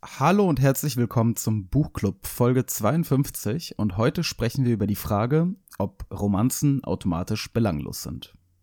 Hallo und herzlich willkommen zum Buchclub Folge 52 und heute sprechen wir über die Frage, ob Romanzen automatisch belanglos sind.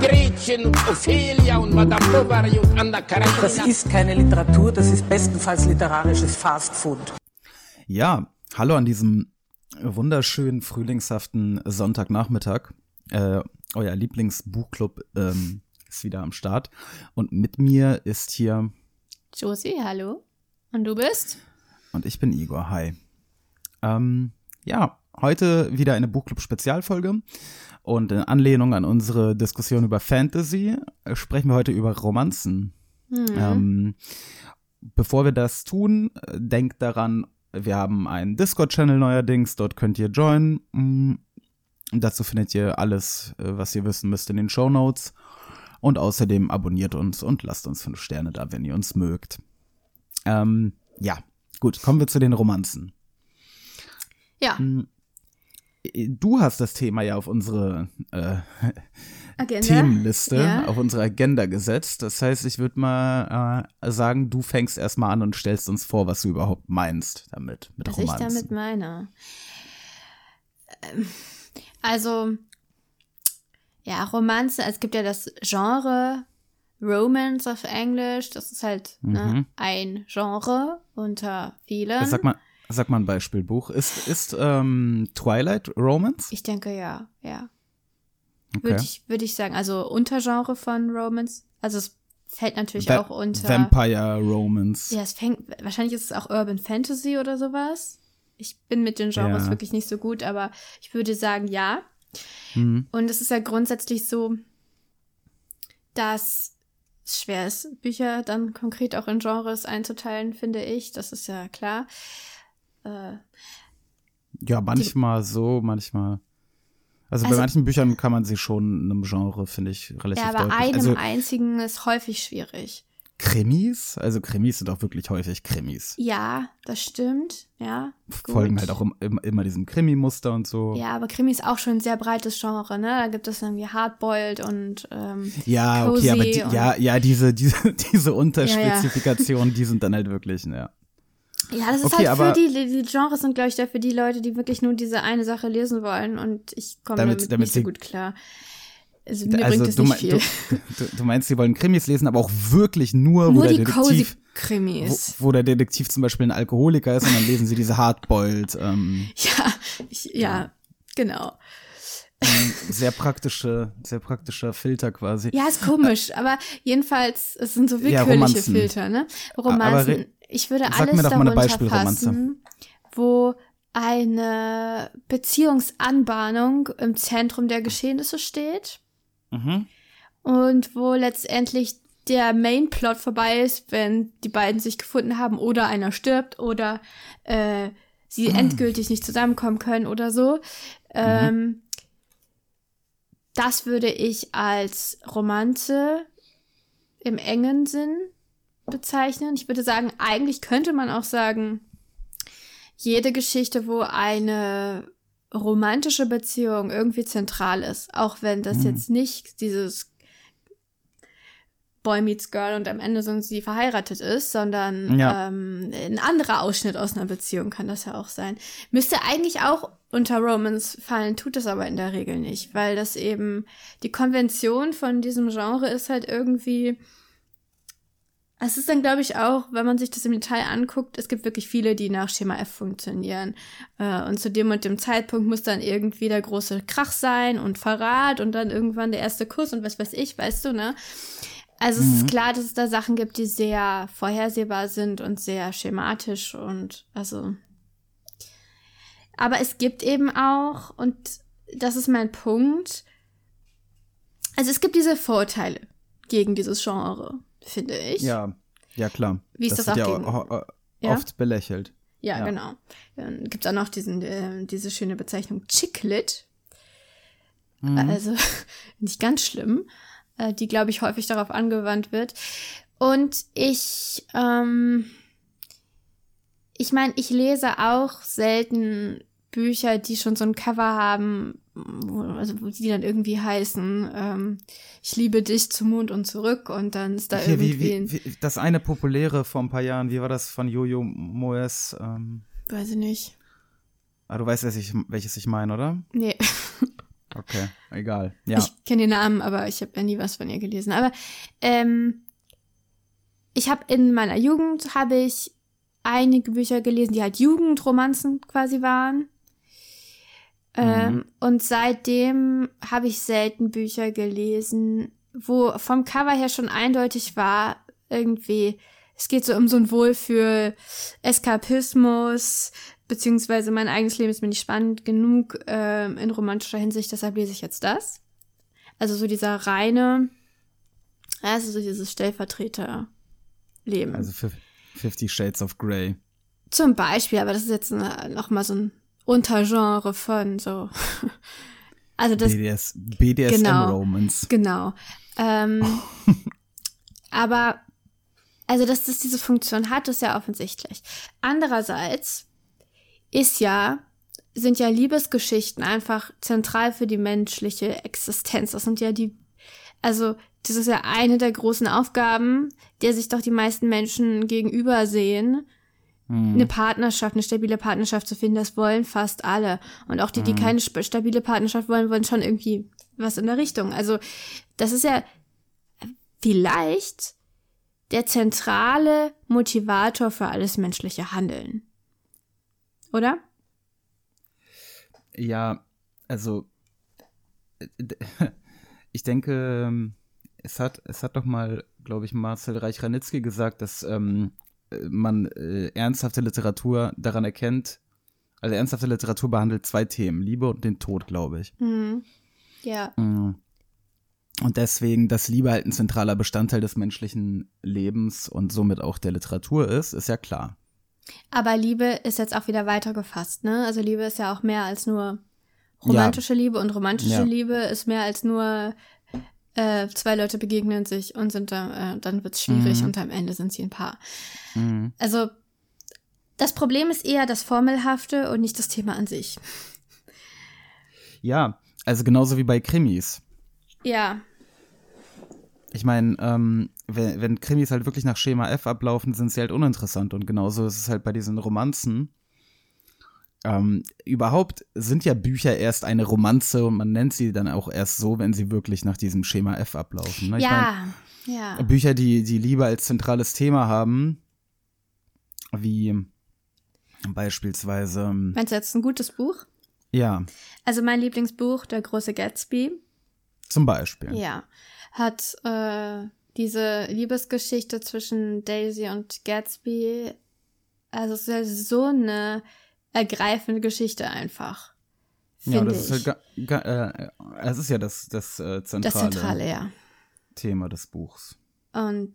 Gretchen und Ophelia und Madame Bovary und Anna Karenina. Das ist keine Literatur, das ist bestenfalls literarisches Fastfood. Ja, hallo an diesem wunderschönen frühlingshaften Sonntagnachmittag. Äh, euer Lieblingsbuchclub ähm, ist wieder am Start und mit mir ist hier Josie, hallo. Und du bist? und ich bin Igor. Hi. Ähm, ja, heute wieder eine Buchclub-Spezialfolge. Und in Anlehnung an unsere Diskussion über Fantasy äh, sprechen wir heute über Romanzen. Ähm, bevor wir das tun, äh, denkt daran, wir haben einen Discord-Channel neuerdings, dort könnt ihr joinen. Mm, Dazu findet ihr alles, äh, was ihr wissen müsst in den Show Notes. Und außerdem abonniert uns und lasst uns fünf Sterne da, wenn ihr uns mögt. Ähm, ja, gut, kommen wir zu den Romanzen. Ja, Du hast das Thema ja auf unsere äh. Themenliste, Ja. auf unsere Agenda gesetzt. Das heißt, ich würde mal äh, sagen, du fängst erstmal an und stellst uns vor, was du überhaupt meinst damit, mit Was ich Romanzen. damit meine. Ähm, Also, ja, Romanze, es gibt ja das Genre Romance auf Englisch. Das ist halt ne, Mhm. ein Genre unter vielen. Sag mal, sag mal ein Beispielbuch. Ist, ist ähm, Twilight Romance? Ich denke ja, ja. Okay. Würde ich, würde ich sagen. Also Untergenre von Romance. Also es fällt natürlich Va auch unter. Vampire Romance. Ja, es fängt, wahrscheinlich ist es auch Urban Fantasy oder sowas. Ich bin mit den Genres Ja. wirklich nicht so gut, aber ich würde sagen, ja. Mhm. Und es ist ja grundsätzlich so, dass es schwer ist, Bücher dann konkret auch in Genres einzuteilen, finde ich. Das ist ja klar. Äh, Ja, manchmal so, manchmal. Also, bei Also- manchen Büchern kann man sie schon einem Genre, finde ich, relativ ja, aber deutlich. einem also einzigen ist häufig schwierig. Krimis, also Krimis sind auch wirklich häufig Krimis. Ja, das stimmt. Ja. Folgen gut. halt auch im, im, immer diesem Krimi-Muster und so. Ja, aber Krimi ist auch schon ein sehr breites Genre, ne? Da gibt es irgendwie Hardboiled und ähm, Ja, okay, aber Cozy die, ja, ja, diese, diese, diese Unterspezifikationen, die sind dann halt wirklich, ja. Ja, das ist Okay, halt für die, die Genres sind, glaube ich, dafür die Leute, die wirklich nur diese eine Sache lesen wollen und ich komme Damit- damit, damit nicht so gut klar. Also mir also bringt es du, nicht viel. Du, du, meinst, sie wollen Krimis lesen, aber auch wirklich nur, wo nur der die cozy Detektiv, wo, Krimis. wo der Detektiv zum Beispiel ein Alkoholiker ist und dann lesen sie diese Hardboiled, ähm, Ja, ich, ja, genau. sehr praktische, sehr praktischer Filter quasi. Ja, ist komisch, aber jedenfalls, es sind so Ja, willkürliche Romanzen. Filter, ne? Romanzen. Ich würde sag alles mir doch mal eine darunter fassen, wo eine Beziehungsanbahnung im Zentrum der Geschehnisse steht. Mhm. und wo letztendlich der Mainplot vorbei ist, wenn die beiden sich gefunden haben oder einer stirbt oder äh, sie endgültig nicht zusammenkommen können oder so. Ähm, das würde ich als Romanze im engen Sinn bezeichnen. Ich würde sagen, eigentlich könnte man auch sagen, jede Geschichte, wo eine romantische Beziehung irgendwie zentral ist, auch wenn das Mhm. jetzt nicht dieses Boy meets Girl und am Ende sind sie verheiratet ist, sondern Ja. ähm, ein anderer Ausschnitt aus einer Beziehung kann das ja auch sein. Müsste eigentlich auch unter Romance fallen, tut es aber in der Regel nicht, weil das eben die Konvention von diesem Genre ist halt irgendwie es ist dann, glaube ich, auch, wenn man sich das im Detail anguckt, es gibt wirklich viele, die nach Schema F funktionieren. Äh, und zu dem und dem Zeitpunkt muss dann irgendwie der große Krach sein und Verrat und dann irgendwann der erste Kuss und was weiß ich, weißt du, ne? Also es ist klar, dass es da Sachen gibt, die sehr vorhersehbar sind und sehr schematisch und also. Aber es gibt eben auch, und das ist mein Punkt, also es gibt diese Vorteile gegen dieses Genre, finde ich. Ja, ja klar. Wie ist das wird auch ja gegen- Ja? oft belächelt. Ja, Ja. genau. Dann gibt es auch noch diesen, äh, diese schöne Bezeichnung Chicklit. Mhm. Also nicht ganz schlimm, äh, die, glaube ich, häufig darauf angewandt wird. Und ich, ähm, ich meine, ich lese auch selten Bücher, die schon so ein Cover haben, also wo die dann irgendwie heißen, ähm, ich liebe dich zum Mond und zurück und dann ist da Hier, irgendwie wie, wie, wie, das eine populäre vor ein paar Jahren, wie war das von Jojo Moes? Ähm, weiß ich nicht. ah, du weißt, welches ich, welches ich meine, oder? Nee, Okay, egal. Ja. ich kenne den Namen, aber ich habe ja nie was von ihr gelesen. Aber ähm, ich habe in meiner Jugend habe ich einige Bücher gelesen, die halt Jugendromanzen quasi waren. Ähm, und seitdem habe ich selten Bücher gelesen, wo vom Cover her schon eindeutig war, irgendwie, es geht so um so ein Wohlfühl, Eskapismus, beziehungsweise mein eigenes Leben ist mir nicht spannend genug ähm, in romantischer Hinsicht, deshalb lese ich jetzt das. Also so dieser reine, also so dieses Stellvertreter-Leben. Also fif- Fifty Shades of Grey. Zum Beispiel, aber das ist jetzt nochmal so ein Untergenre von so. Also das, BDS, BDSM Genau. Romance. genau. Ähm, aber, also dass das diese Funktion hat, ist ja offensichtlich. Andererseits ist ja, sind ja Liebesgeschichten einfach zentral für die menschliche Existenz. Das sind ja die, also das ist ja eine der großen Aufgaben, der sich doch die meisten Menschen gegenüber sehen, Hm. eine Partnerschaft, eine stabile Partnerschaft zu finden, das wollen fast alle. Und auch die, die keine sp- stabile Partnerschaft wollen, wollen schon irgendwie was in der Richtung. Also, das ist ja vielleicht der zentrale Motivator für alles menschliche Handeln. Oder? Ja, also äh, ich denke, ähm, es hat, es hat doch mal, glaube ich, Marcel Reich-Ranitzky gesagt, dass ähm, äh, man äh, ernsthafte Literatur daran erkennt, also ernsthafte Literatur behandelt zwei Themen, Liebe und den Tod, glaube ich. Mhm. Ja. Mm. Und deswegen, dass Liebe halt ein zentraler Bestandteil des menschlichen Lebens und somit auch der Literatur ist, ist ja klar. Aber Liebe ist jetzt auch wieder weiter gefasst, ne? Also Liebe ist ja auch mehr als nur romantische Liebe und romantische Ja. Liebe ist mehr als nur äh, zwei Leute begegnen sich und sind da, äh, dann wird's schwierig Mhm. und am Ende sind sie ein Paar. Mhm. Also das Problem ist eher das Formelhafte und nicht das Thema an sich. Ja, also genauso wie bei Krimis. Ja, Ich meine, ähm, wenn, wenn Krimis halt wirklich nach Schema F ablaufen, sind sie halt uninteressant. Und genauso ist es halt bei diesen Romanzen. Ähm, überhaupt sind ja Bücher erst eine Romanze und man nennt sie dann auch erst so, wenn sie wirklich nach diesem Schema F ablaufen. Ne? Ja, ja. mein, Bücher, die die Liebe als zentrales Thema haben, wie beispielsweise, ähm, Meinst du jetzt ein gutes Buch? ja, Also mein Lieblingsbuch, Der große Gatsby, zum Beispiel. ja, hat äh, diese Liebesgeschichte zwischen Daisy und Gatsby. Also es ist ja so eine ergreifende Geschichte einfach. Ja, das ist ich. halt ga, ga, äh, es ist ja das, das, äh, zentrale, das Zentrale, ja. Thema des Buchs. Und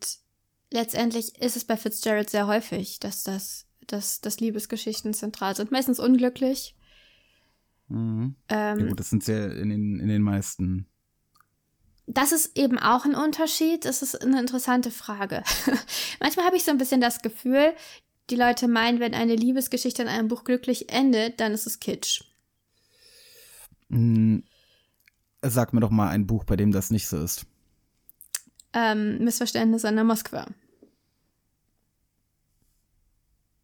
letztendlich ist es bei Fitzgerald sehr häufig, dass das, dass, dass Liebesgeschichten zentral sind. Meistens unglücklich. Mhm. Ähm, Ja gut, das sind ja in den, in den meisten. Das ist eben auch ein Unterschied. Das ist eine interessante Frage. Manchmal habe ich so ein bisschen das Gefühl, die Leute meinen, wenn eine Liebesgeschichte in einem Buch glücklich endet, dann ist es Kitsch. Mhm. Sag mir doch mal ein Buch, bei dem das nicht so ist. Ähm, Missverständnis an der Moskwa.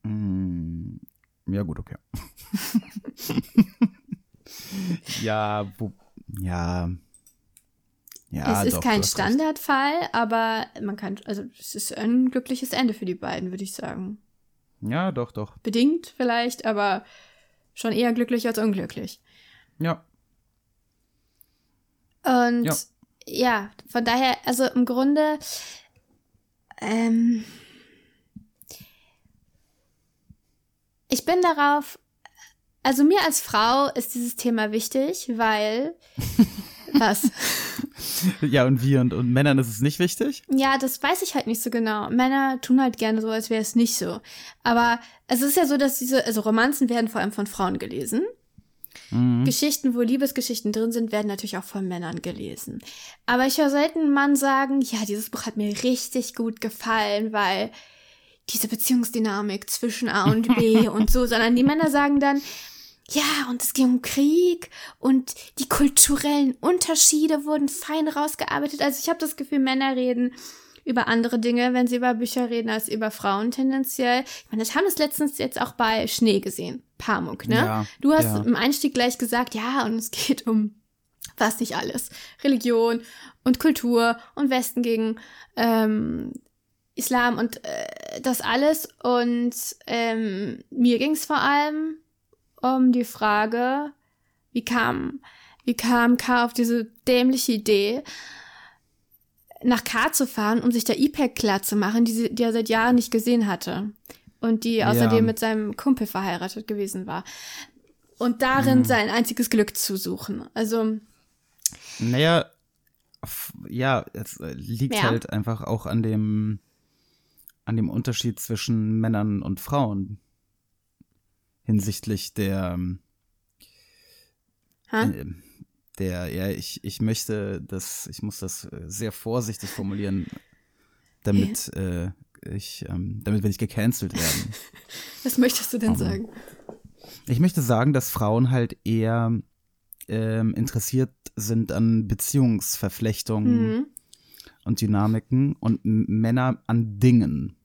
Mhm. Ja, gut, okay. ja, wo. Ja. Ja, es ist doch, kein. Standardfall, aber man kann, also es ist ein glückliches Ende für die beiden, würde ich sagen. Ja, doch, doch. Bedingt vielleicht, aber schon eher glücklich als unglücklich. Ja. Und Ja. ja, von daher, also im Grunde, ähm, ich bin darauf, also mir als Frau ist dieses Thema wichtig, weil, was? Ja, und wie? Und, und Männern ist es nicht wichtig? Ja, das weiß ich halt nicht so genau. Männer tun halt gerne so, als wäre es nicht so. Aber es ist ja so, dass diese, also Romanzen werden vor allem von Frauen gelesen. Geschichten, wo Liebesgeschichten drin sind, werden natürlich auch von Männern gelesen. Aber ich höre selten einen Mann sagen, ja, dieses Buch hat mir richtig gut gefallen, weil diese Beziehungsdynamik zwischen A und B und so, sondern die Männer sagen dann, ja, und es ging um Krieg und die kulturellen Unterschiede wurden fein rausgearbeitet. Also ich habe das Gefühl, Männer reden über andere Dinge, wenn sie über Bücher reden, als über Frauen tendenziell. Ich meine, das haben wir letztens jetzt auch bei Schnee gesehen. Pamuk, ne? Ja, du hast ja. im Einstieg gleich gesagt, ja, und es geht um was nicht alles. Religion und Kultur und Westen gegen ähm, Islam und äh, das alles. Und ähm, mir ging es vor allem um die Frage, wie kam, wie kam K auf diese dämliche Idee, nach K zu fahren, um sich der IPEC klar zu machen, die, sie- die er seit Jahren nicht gesehen hatte. Und die außerdem Ja. mit seinem Kumpel verheiratet gewesen war. Und darin Mhm. sein einziges Glück zu suchen. Also, Naja, ja, es äh, liegt Ja. halt einfach auch an dem, an dem Unterschied zwischen Männern und Frauen hinsichtlich der, ähm, ha? äh, der, ja, ich, ich möchte das, ich muss das äh, sehr vorsichtig formulieren, damit äh, ich, ähm, damit wir nicht gecancelt werden. was möchtest du denn Aber- sagen? Ich möchte sagen, dass Frauen halt eher ähm, interessiert sind an Beziehungsverflechtungen Mhm. und Dynamiken und Männer an Dingen.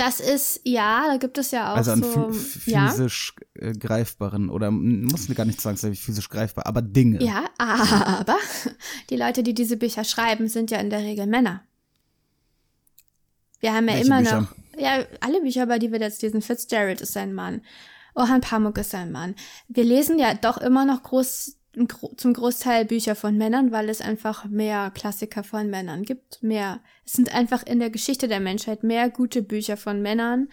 Das ist, ja, da gibt es ja auch also an so, phü- ja, physisch äh, greifbaren oder muss gar nicht zwangsläufig physisch greifbar, aber Dinge. ja, aber die Leute, die diese Bücher schreiben, sind ja in der Regel Männer. Wir haben ja Welche immer Bücher? noch, ja, alle Bücher, bei die wir jetzt lesen, Fitzgerald ist ein Mann, Orhan Pamuk ist ein Mann. Wir lesen ja doch immer noch groß, zum Großteil Bücher von Männern, weil es einfach mehr Klassiker von Männern gibt. Mehr, es sind einfach in der Geschichte der Menschheit mehr gute Bücher von Männern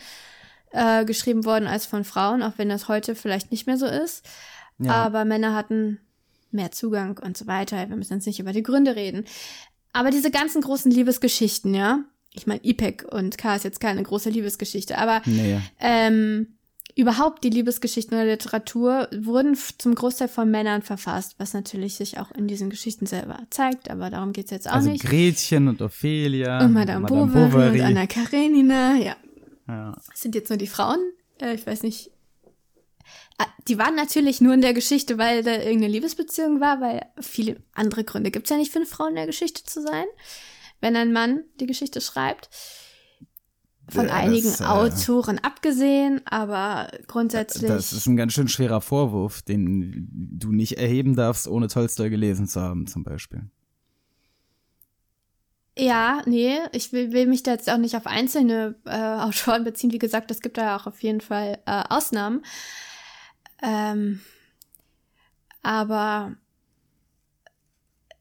äh, geschrieben worden als von Frauen, auch wenn das heute vielleicht nicht mehr so ist. Ja. Aber Männer hatten mehr Zugang und so weiter. Wir müssen jetzt nicht über die Gründe reden. Aber diese ganzen großen Liebesgeschichten, ja. Ich meine, IPEC und K ist jetzt keine große Liebesgeschichte, aber Nee. ähm, überhaupt die Liebesgeschichten der Literatur wurden zum Großteil von Männern verfasst, was natürlich sich auch in diesen Geschichten selber zeigt, aber darum geht's jetzt auch Also nicht. Gretchen und Ophelia. Und Madame, Bovary, und Anna Karenina, ja. Ja. Das sind jetzt nur die Frauen. Äh, ich weiß nicht. Ah, Die waren natürlich nur in der Geschichte, weil da irgendeine Liebesbeziehung war, weil viele andere Gründe gibt's ja nicht für eine Frau in der Geschichte zu sein, wenn ein Mann die Geschichte schreibt. Von Ja, einigen das, äh, Autoren abgesehen, aber grundsätzlich. Das ist ein ganz schön schwerer Vorwurf, den du nicht erheben darfst, ohne Tolstoi gelesen zu haben, zum Beispiel. Ja, nee, ich will, will mich da jetzt auch nicht auf einzelne äh, Autoren beziehen. Wie gesagt, es gibt da ja auch auf jeden Fall äh, Ausnahmen. Ähm, aber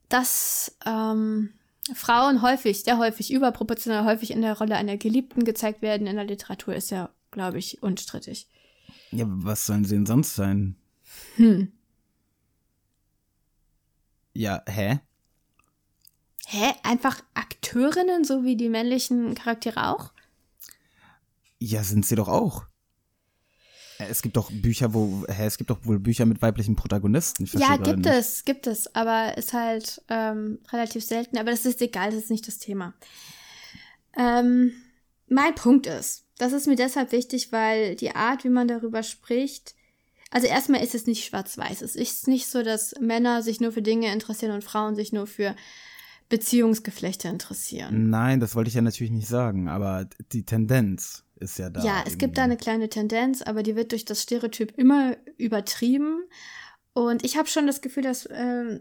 dass ähm, Frauen häufig, sehr häufig, überproportional häufig in der Rolle einer Geliebten gezeigt werden in der Literatur, ist ja, glaube ich, unstrittig. Ja, was sollen sie denn sonst sein? Hm. Ja, hä? Hä? Einfach Akteurinnen, so wie die männlichen Charaktere auch? Ja, sind sie doch auch. Äh, Es gibt doch Bücher, wo, hä, es gibt doch wohl Bücher mit weiblichen Protagonisten. Ja, gibt nicht. es, gibt es, aber ist halt ähm, relativ selten. Aber das ist egal, das ist nicht das Thema. Ähm, mein Punkt ist, das ist mir deshalb wichtig, weil die Art, wie man darüber spricht, also erstmal ist es nicht schwarz-weiß. Es ist nicht so, dass Männer sich nur für Dinge interessieren und Frauen sich nur für Beziehungsgeflechte interessieren. Nein, das wollte ich ja natürlich nicht sagen, aber die Tendenz ist ja da. Ja, es gibt da eine kleine Tendenz, aber die wird durch das Stereotyp immer übertrieben. Und ich habe schon das Gefühl, dass äh,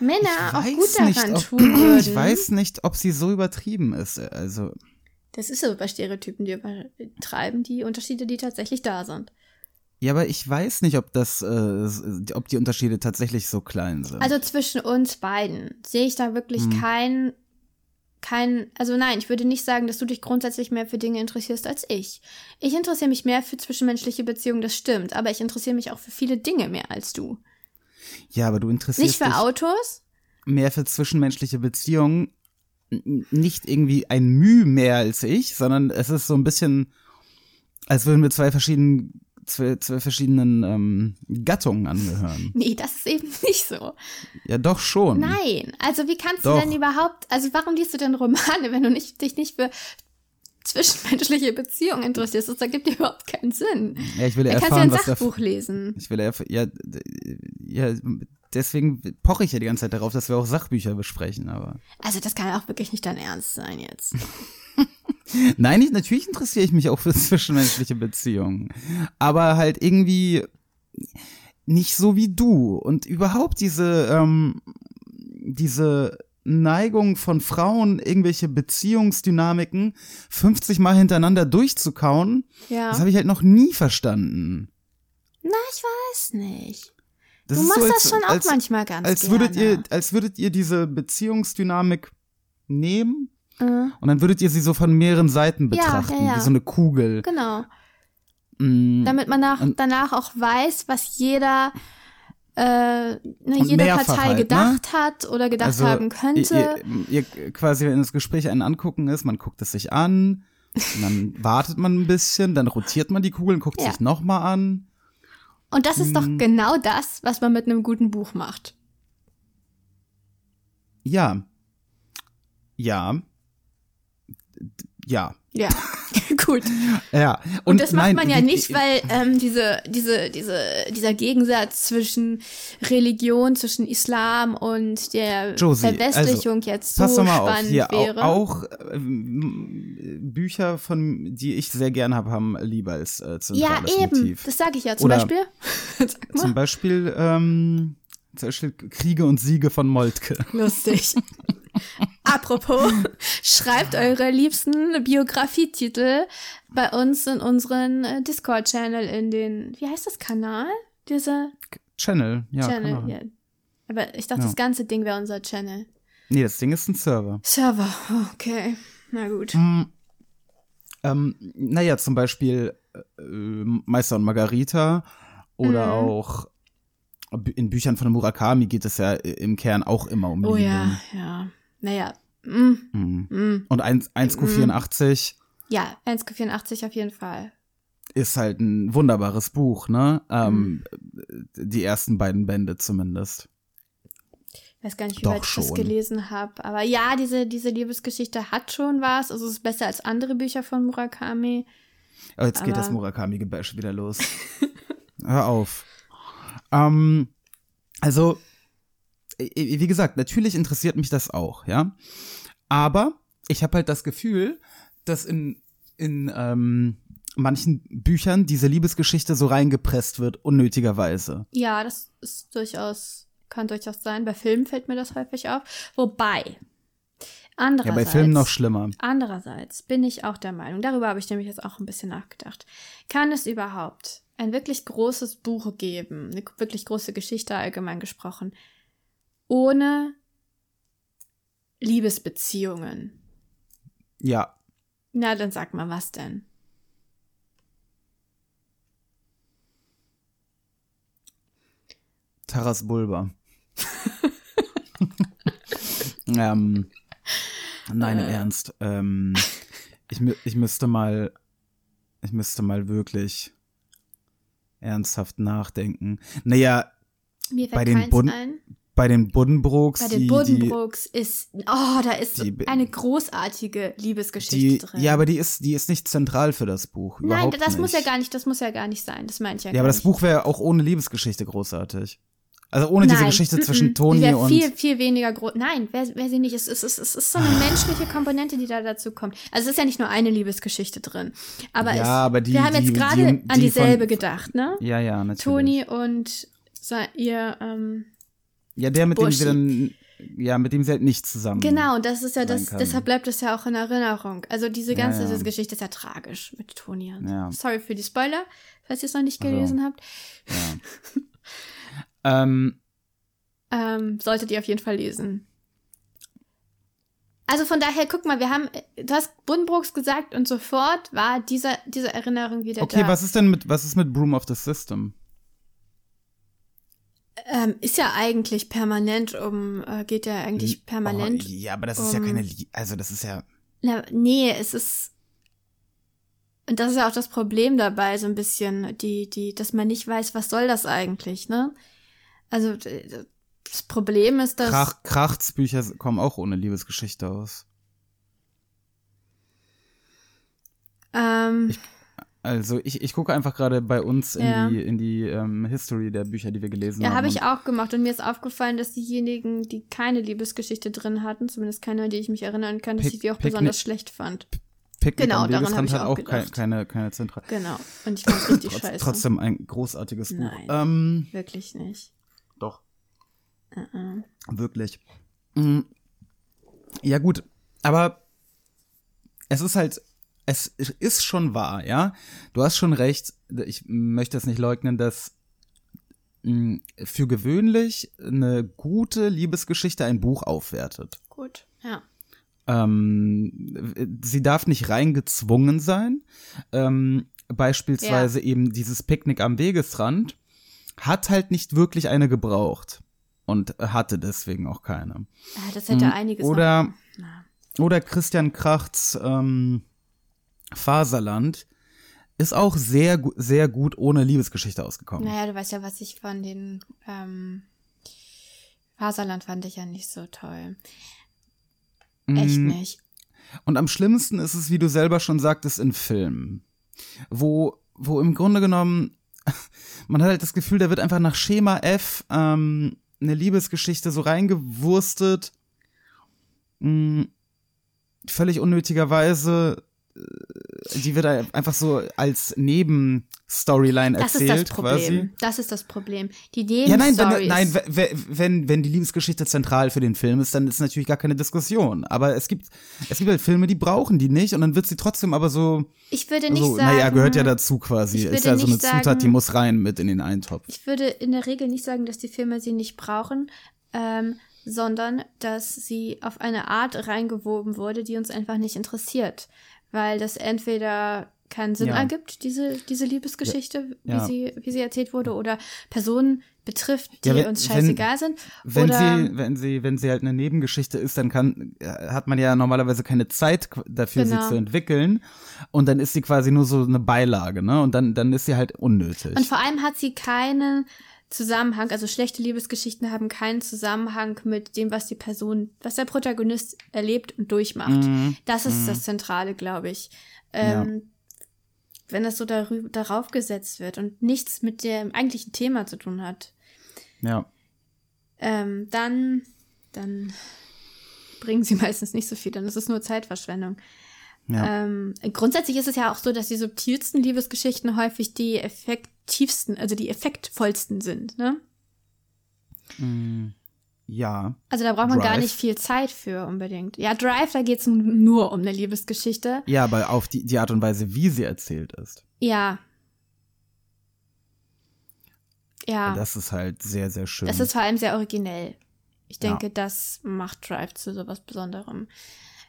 Männer auch gut daran nicht, ob, tun würden. Ich weiß nicht, ob sie so übertrieben ist. Also, Das ist so bei Stereotypen, die übertreiben die Unterschiede, die tatsächlich da sind. ja, aber ich weiß nicht, ob das, äh, ob die Unterschiede tatsächlich so klein sind. Also zwischen uns beiden sehe ich da wirklich Hm. kein, kein, also nein, ich würde nicht sagen, dass du dich grundsätzlich mehr für Dinge interessierst als ich. Ich interessiere mich mehr für zwischenmenschliche Beziehungen, das stimmt, aber ich interessiere mich auch für viele Dinge mehr als du. ja, aber du interessierst Nicht für dich. Autos, mehr für zwischenmenschliche Beziehungen nicht irgendwie ein Mühe mehr als ich, sondern es ist so ein bisschen, als würden wir zwei verschiedenen, zwei, zwei verschiedenen ähm, Gattungen angehören. Nee, das ist eben nicht so. Ja, doch schon. Nein, also wie kannst Doch. du denn überhaupt, also warum liest du denn Romane, wenn du nicht, dich nicht für zwischenmenschliche Beziehungen interessierst? Das ergibt dir überhaupt keinen Sinn. Ja, ich will ja Dann kannst du ja erfahren, ein Sachbuch lesen. Ich will ja, ja, ja, deswegen poche ich ja die ganze Zeit darauf, dass wir auch Sachbücher besprechen, aber. Also das kann auch wirklich nicht dein Ernst sein jetzt. Nein, ich, natürlich interessiere ich mich auch für zwischenmenschliche Beziehungen. Aber halt irgendwie nicht so wie du. Und überhaupt diese, ähm, diese Neigung von Frauen, irgendwelche Beziehungsdynamiken 50 Mal hintereinander durchzukauen, Ja. das habe ich halt noch nie verstanden. Na, ich weiß nicht. Das du machst so, das als, schon auch als, manchmal ganz als gerne. würdet ihr, als würdet ihr diese Beziehungsdynamik nehmen Äh, und dann würdet ihr sie so von mehreren Seiten betrachten, ja, ja. wie so eine Kugel. genau. Mm, Damit man nach, danach auch weiß, was jeder, äh, ne, jede Partei halt, ne? gedacht hat oder gedacht also, haben könnte. Ihr, ihr, quasi, wenn das Gespräch einen angucken ist, man guckt es sich an, dann wartet man ein bisschen, dann rotiert man die Kugel und guckt Ja. sich nochmal an. Und das ist Mm. doch genau das, was man mit einem guten Buch macht. Ja. Ja. Ja. Ja, gut. Ja. Und, das macht nein, man ja die- nicht, weil ähm, diese, diese, diese, dieser Gegensatz zwischen Religion, zwischen Islam und der Josie, Verwestlichung jetzt so Pass doch mal auf, spannend hier wäre. auch, auch ähm, Bücher von, die ich sehr gern habe, haben lieber als äh, ja, zentrales eben. Motiv. Das sage ich ja zum Oder- Beispiel. Zum Beispiel, ähm, zum Beispiel Kriege und Siege von Moltke. Lustig. Apropos, schreibt eure liebsten Biografietitel bei uns in unseren äh, Discord-Channel in den, wie heißt das Kanal? Dieser Channel, ja. Channel, kann man. ja. Aber ich dachte, Ja. das ganze Ding wäre unser Channel. Nee, das Ding ist ein Server. Server, okay. Na gut. Hm, ähm, naja, zum Beispiel äh, Meister und Margarita oder Mhm. auch Bü- in Büchern von Murakami geht es ja im Kern auch immer um Oh Liebe. ja, ja. Naja. Mm, Mhm. mm. Und 1, 1Q84 Ja, 1,84 auf jeden Fall. ist halt ein wunderbares Buch, ne? Ähm, Mhm. Die ersten beiden Bände zumindest. Ich weiß gar nicht, wie Doch weit ich das schon. gelesen habe. Aber ja, diese, diese Liebesgeschichte hat schon was. Also es ist besser als andere Bücher von Murakami. Aber jetzt geht Aber- das Murakami-Gebäsch wieder los. Hör auf. Ähm, also, wie gesagt, natürlich interessiert mich das auch, ja. Aber ich habe halt das Gefühl, dass in, in ähm, manchen Büchern diese Liebesgeschichte so reingepresst wird, unnötigerweise. Ja, das ist durchaus, kann durchaus sein. Bei Filmen fällt mir das häufig auf. Wobei, Ja, andererseits. bei Filmen noch schlimmer. Andererseits bin ich auch der Meinung, darüber habe ich nämlich jetzt auch ein bisschen nachgedacht. Kann es überhaupt ein wirklich großes Buch geben, eine wirklich große Geschichte allgemein gesprochen, ohne Liebesbeziehungen? Ja, Na, dann sag mal, was denn? Taras Bulba. ähm, nein, im Äh. Ernst. Ähm, ich, ich müsste mal, ich müsste mal wirklich ernsthaft nachdenken. Naja, Bei den Bund- ein. Bei den Buddenbrooks, Bei die, den die, Buddenbrooks ist, oh, da ist die- eine großartige Liebesgeschichte die, drin. ja, aber die ist, die ist nicht zentral für das Buch. Nein, das nicht. muss ja gar nicht, das muss ja gar nicht sein. Das meine ich ja, Ja, aber das nicht. Buch wäre auch ohne Liebesgeschichte großartig. Also ohne diese Nein, Geschichte mm-mm. zwischen Die Toni und. viel, viel weniger groß. Nein, wäre wär sie nicht. Es ist, es, ist, es ist so eine menschliche Komponente, die da dazu kommt. Also es ist ja nicht nur eine Liebesgeschichte drin. Aber, Ja, es, aber die- wir haben die- jetzt gerade die- an die von- dieselbe gedacht, ne? ja, ja, natürlich. Toni und ihr, ähm, Ja, der, mit dem Burschi. sie dann, ja, mit dem sie halt nicht zusammen. genau, und das ist ja das, kann. deshalb bleibt es ja auch in Erinnerung. Also diese Ja, ganze ja. diese Geschichte ist ja tragisch mit Toni. Ja. Sorry für die Spoiler, falls ihr es noch nicht Also. gelesen habt. Ähm, Ähm, solltet ihr auf jeden Fall lesen. Also von daher, guck mal, wir haben, du hast Buddenbrooks gesagt und sofort war dieser, diese Erinnerung wieder okay, da. was ist denn mit, was ist mit Broom of the System? Ähm, ist ja eigentlich permanent um, äh, geht ja eigentlich permanent. Oh, ja, aber das ist ja um- keine, Lie also das ist ja, Na, nee, es ist. Und das ist ja auch das Problem dabei, so ein bisschen, die, die, dass man nicht weiß, was soll das eigentlich, ne? Also, das Problem ist, dass. Krach, Krachts Bücher kommen auch ohne Liebesgeschichte aus. ähm, Also ich, ich gucke einfach gerade bei uns in Ja. die, in die ähm, History der Bücher, die wir gelesen ja, haben. habe ich auch gemacht und mir ist aufgefallen, dass diejenigen, die keine Liebesgeschichte drin hatten, zumindest keine, an die ich mich erinnern kann, dass Pick- ich die auch Picknick- besonders schlecht fand. Picknick genau, daran habe ich auch auch gedacht. keine, keine Zentrale. Genau. Und ich fand's richtig Trotz, scheiße. Trotzdem ein großartiges Buch. Nein. Ähm, Wirklich nicht. doch, Uh-uh. wirklich. Mm. Ja gut, aber es ist halt, es ist schon wahr, ja. Du hast schon recht. Ich möchte es nicht leugnen, dass mh, für gewöhnlich eine gute Liebesgeschichte ein Buch aufwertet. Gut. Ja. Ähm, sie darf nicht reingezwungen sein. Ähm, beispielsweise eben dieses Picknick am Wegesrand hat halt nicht wirklich eine gebraucht und hatte deswegen auch keine. Ah, Das hätte Mhm. einiges Oder, oder Christian Krachts ähm, Faserland ist auch sehr, sehr gut ohne Liebesgeschichte ausgekommen. Naja, du weißt ja, was ich von den ähm, Faserland fand ich ja nicht so toll. Echt Mm, nicht. Und am schlimmsten ist es, wie du selber schon sagtest, in Filmen. Wo, wo im Grunde genommen, man hat halt das Gefühl, da wird einfach nach Schema F ähm, eine Liebesgeschichte so reingewurstet. Mh, völlig unnötigerweise. Die wird einfach so als Nebenstoryline Das erzählt, ist das Problem. quasi. Das ist das Problem. Die Ja, nein, wenn, nein, w- w- wenn, wenn die Liebesgeschichte zentral für den Film ist, dann ist natürlich gar keine Diskussion. Aber es gibt, es gibt halt Filme, die brauchen die nicht und dann wird sie trotzdem aber so, ich würde nicht so sagen. naja, gehört ja dazu quasi. ich Ist würde ja so eine nicht Zutat, sagen- die muss rein mit in den Eintopf. Ich würde in der Regel nicht sagen, dass die Filme sie nicht brauchen, ähm, sondern dass sie auf eine Art reingewoben wurde, die uns einfach nicht interessiert. Weil das entweder keinen Sinn Ja. ergibt, diese, diese Liebesgeschichte, Ja. Wie, sie, wie sie erzählt wurde, oder Personen betrifft, die Ja, wenn- uns wenn- scheißegal sind. Wenn sie, wenn sie, wenn sie halt eine Nebengeschichte ist, dann kann, äh, hat man ja normalerweise keine Zeit dafür, Genau. sie zu entwickeln. Und dann ist sie quasi nur so eine Beilage, ne? Und dann, dann ist sie halt unnötig. Und vor allem hat sie keinen Zusammenhang, also schlechte Liebesgeschichten haben keinen Zusammenhang mit dem, was die Person, was der Protagonist erlebt und durchmacht. Mhm. Das ist das Zentrale, glaube ich. Ähm, Wenn das so darüber, darauf gesetzt wird und nichts mit dem eigentlichen Thema zu tun hat, ja. ähm, dann, dann bringen sie meistens nicht so viel, dann ist es nur Zeitverschwendung. Ja. Ähm, grundsätzlich ist es ja auch so, dass die subtilsten Liebesgeschichten häufig die effektivsten, also die effektvollsten sind. Ne? Mm, ja. Also da braucht man gar Drive. nicht viel Zeit für unbedingt. Ja, Drive, da geht es nur um eine Liebesgeschichte. Ja, aber auf die, die Art und Weise, wie sie erzählt ist. Ja. Ja, das, Das ist halt sehr, sehr schön. ist vor allem sehr originell. Ich Ja. denke, das macht Drive zu sowas Besonderem.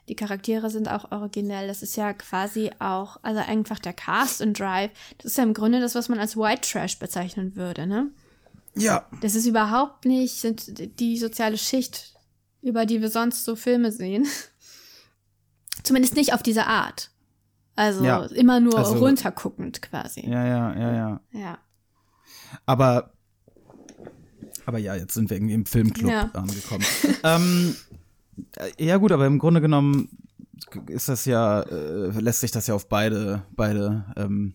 Die Charaktere sind auch originell. Das ist ja quasi auch, also einfach der Cast in Drive, das ist ja im Grunde das, was man als White Trash bezeichnen würde, ne? ja. Das ist überhaupt nicht sind die soziale Schicht, über die wir sonst so Filme sehen. Zumindest nicht auf diese Art. Also Ja. immer nur Also- runterguckend quasi. Ja, ja, ja, ja. ja. Aber, aber ja, jetzt sind wir irgendwie im Filmclub Ja. angekommen. ähm, äh, ja gut, aber im Grunde genommen ist das ja, äh, lässt sich das ja auf beide, beide ähm,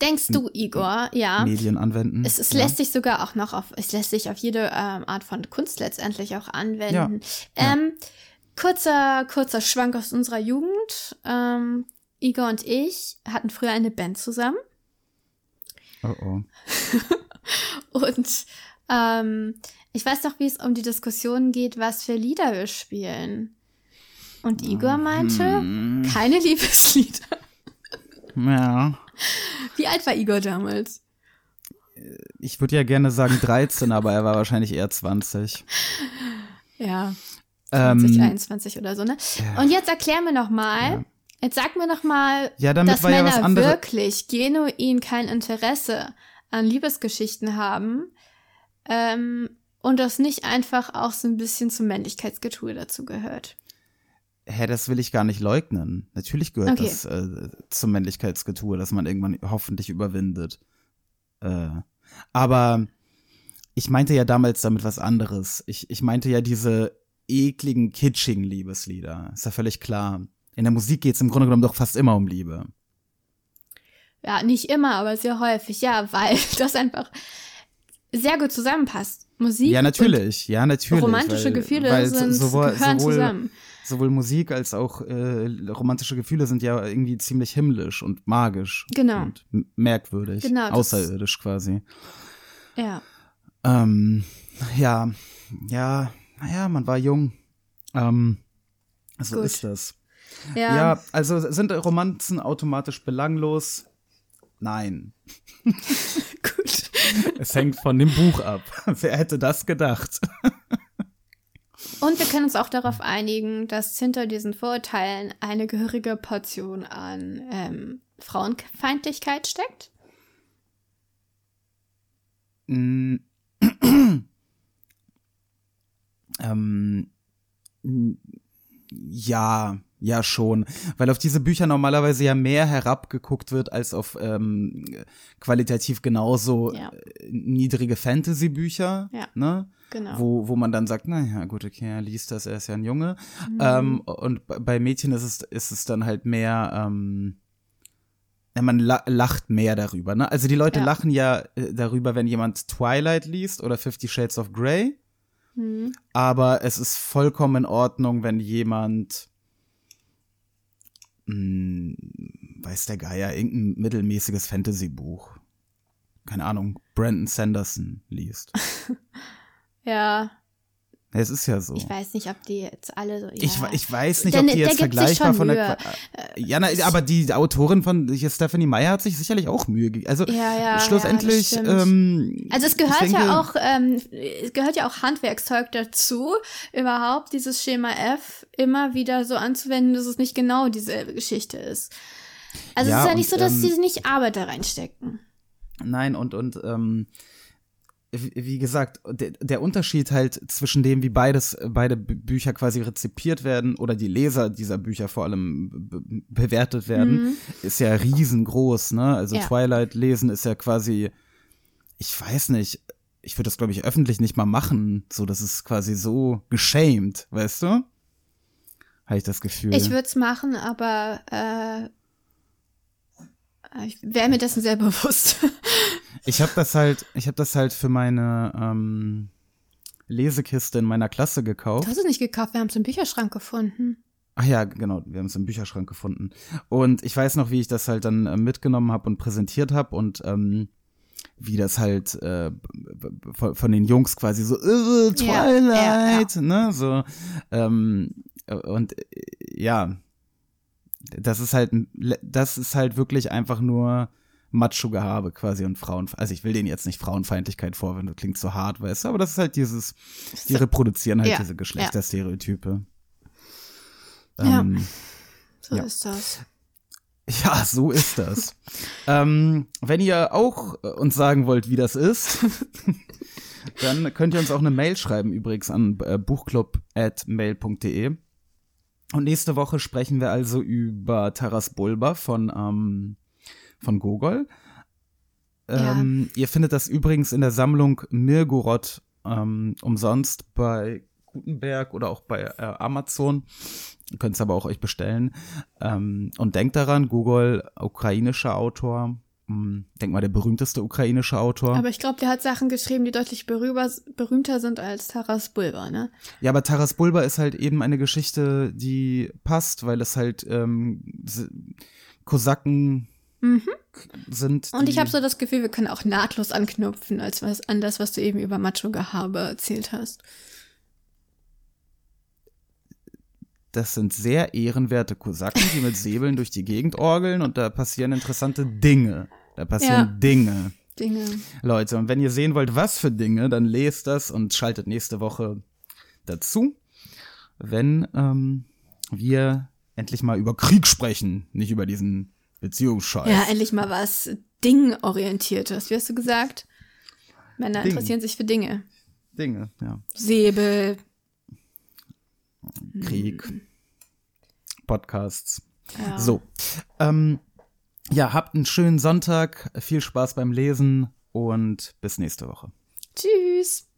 Denkst du, Igor, ja, Medien anwenden. es, es ja. lässt sich sogar auch noch auf, es lässt sich auf jede ähm, Art von Kunst letztendlich auch anwenden. Ja. Ähm, kurzer, kurzer Schwank aus unserer Jugend. Ähm, Igor und ich hatten früher eine Band zusammen Oh, oh. und ähm, ich weiß noch, wie es um die Diskussion geht, was für Lieder wir spielen. Und Igor meinte, Hm. keine Liebeslieder. Ja. Wie alt war Igor damals? Ich würde ja gerne sagen 13, aber er war wahrscheinlich eher 20. Ja, Ähm, 2021 oder so, ne? Und jetzt erklär mir noch mal, Ja. jetzt sag mir noch mal, Ja, damit dass war ja Männer was anderes. wirklich genuin kein Interesse an Liebesgeschichten haben ähm, und das nicht einfach auch so ein bisschen zum Männlichkeitsgetue dazu gehört. Hä, das will ich gar nicht leugnen. Natürlich gehört Okay. das äh, zum Männlichkeitsgetue, dass man irgendwann hoffentlich überwindet. Äh, aber ich meinte ja damals damit was anderes. Ich, ich meinte ja diese ekligen, kitschigen Liebeslieder. Ist ja völlig klar. In der Musik geht's im Grunde genommen doch fast immer um Liebe. Ja, nicht immer, aber sehr häufig, ja, weil das einfach sehr gut zusammenpasst. Musik Ja, natürlich. Ja, natürlich. romantische weil, Gefühle weil sind, sowohl, gehören sowohl, zusammen. sowohl Musik als auch äh, romantische Gefühle sind ja irgendwie ziemlich himmlisch und magisch. Genau. Und merkwürdig. Genau, Außerirdisch quasi. Ja. Ähm, ja, ja, naja, man war jung. Ähm, so Gut. ist das. Ja. Ja. also sind Romanzen automatisch belanglos? Nein. Es hängt von dem Buch ab. Wer hätte das gedacht? Und wir können uns auch darauf einigen, dass hinter diesen Vorurteilen eine gehörige Portion an ähm, Frauenfeindlichkeit steckt. Mm. ähm, ja, ja schon. Weil auf diese Bücher normalerweise ja mehr herabgeguckt wird als auf ähm, qualitativ genauso Ja. äh, niedrige Fantasy-Bücher. Ja. Ne? Genau. Wo, wo man dann sagt, naja, gut, okay, er liest das, er ist ja ein Junge. Mhm. Ähm, und bei Mädchen ist es, ist es dann halt mehr, ähm, ja, man la lacht mehr darüber. Ne? Also die Leute Ja. lachen ja äh, darüber, wenn jemand Twilight liest oder Fifty Shades of Grey. Mhm. Aber es ist vollkommen in Ordnung, wenn jemand, mh, weiß der Geier, irgendein mittelmäßiges Fantasy-Buch, keine Ahnung, Brandon Sanderson liest. Ja, es ist ja so. ich weiß nicht, ob die jetzt alle so. Ja. Ich, ich weiß nicht, ob die jetzt vergleichbar von der. Mühe. Qua- Ja, na, aber die Autorin von hier, Stephanie Meyer hat sich sicherlich auch Mühe gegeben. Also Ja, ja, schlussendlich. ja, ähm, Also es gehört denke, ja auch, ähm, es gehört ja auch Handwerkszeug dazu, überhaupt dieses Schema F immer wieder so anzuwenden, dass es nicht genau dieselbe Geschichte ist. Also es ist ja nicht und, so, dass ähm, sie nicht Arbeit da reinstecken. Nein, und, und ähm, wie gesagt, der, der Unterschied halt zwischen dem, wie beides, beide Bü- Bücher quasi rezipiert werden oder die Leser dieser Bücher vor allem be bewertet werden, ist ja riesengroß, ne? Also Mhm. Ja. Twilight lesen ist ja quasi, ich weiß nicht, ich würde das, glaube ich, öffentlich nicht mal machen. So, das ist quasi so geschämt, weißt du? Habe ich das Gefühl. Ich würde es machen, aber äh, ich wäre mir dessen sehr bewusst. Ich habe das halt, ich habe das halt für meine ähm, Lesekiste in meiner Klasse gekauft. du hast es nicht gekauft, wir haben es im Bücherschrank gefunden. Ach ja, genau, wir haben es im Bücherschrank gefunden. Und ich weiß noch, wie ich das halt dann äh, mitgenommen habe und präsentiert habe und ähm, wie das halt äh, von, von den Jungs quasi so äh, Ja, Twilight, ne, so ähm, äh, und äh, ja, das ist halt das ist halt wirklich einfach nur Macho-Gehabe quasi und Frauen, also ich will denen jetzt nicht Frauenfeindlichkeit vorwenden, das klingt so hart, weißt du, aber das ist halt dieses, die reproduzieren halt Ja, diese Geschlechterstereotype. Ja. Ähm, So Ja. ist das. ja, so ist das. ähm, wenn ihr auch äh, uns sagen wollt, wie das ist, dann könnt ihr uns auch eine Mail schreiben, übrigens an äh, buchclub.mail.de. Und nächste Woche sprechen wir also über Taras Bulba von, ähm, von Gogol. Ähm, Ihr findet das übrigens in der Sammlung Mirgorod ähm, umsonst bei Gutenberg oder auch bei äh, Amazon. Ihr könnt es aber auch euch bestellen. Ähm, und denkt daran, Gogol, ukrainischer Autor. Hm, Denk mal, der berühmteste ukrainische Autor. Aber ich glaube, der hat Sachen geschrieben, die deutlich berühmer, berühmter sind als Taras Bulba, ne? Ja, aber Taras Bulba ist halt eben eine Geschichte, die passt, weil es halt ähm, Kosaken sind. Und ich habe so das Gefühl, wir können auch nahtlos anknüpfen als was, an das, was du eben über Macho-Gehabe erzählt hast. Das sind sehr ehrenwerte Kosaken, die mit Säbeln durch die Gegend orgeln und da passieren interessante Dinge. Da passieren Ja. Dinge. Dinge. Leute, und wenn ihr sehen wollt, was für Dinge, dann lest das und schaltet nächste Woche dazu, wenn ähm, wir endlich mal über Krieg sprechen, nicht über diesen Beziehungsscheiß. Ja, endlich mal was dingorientiertes. Wie hast du gesagt? Männer Ding. interessieren sich für Dinge. Dinge, ja. Säbel. Krieg, Podcasts. Ja. So. Ähm, ja, habt einen schönen Sonntag, viel Spaß beim Lesen und bis nächste Woche. Tschüss.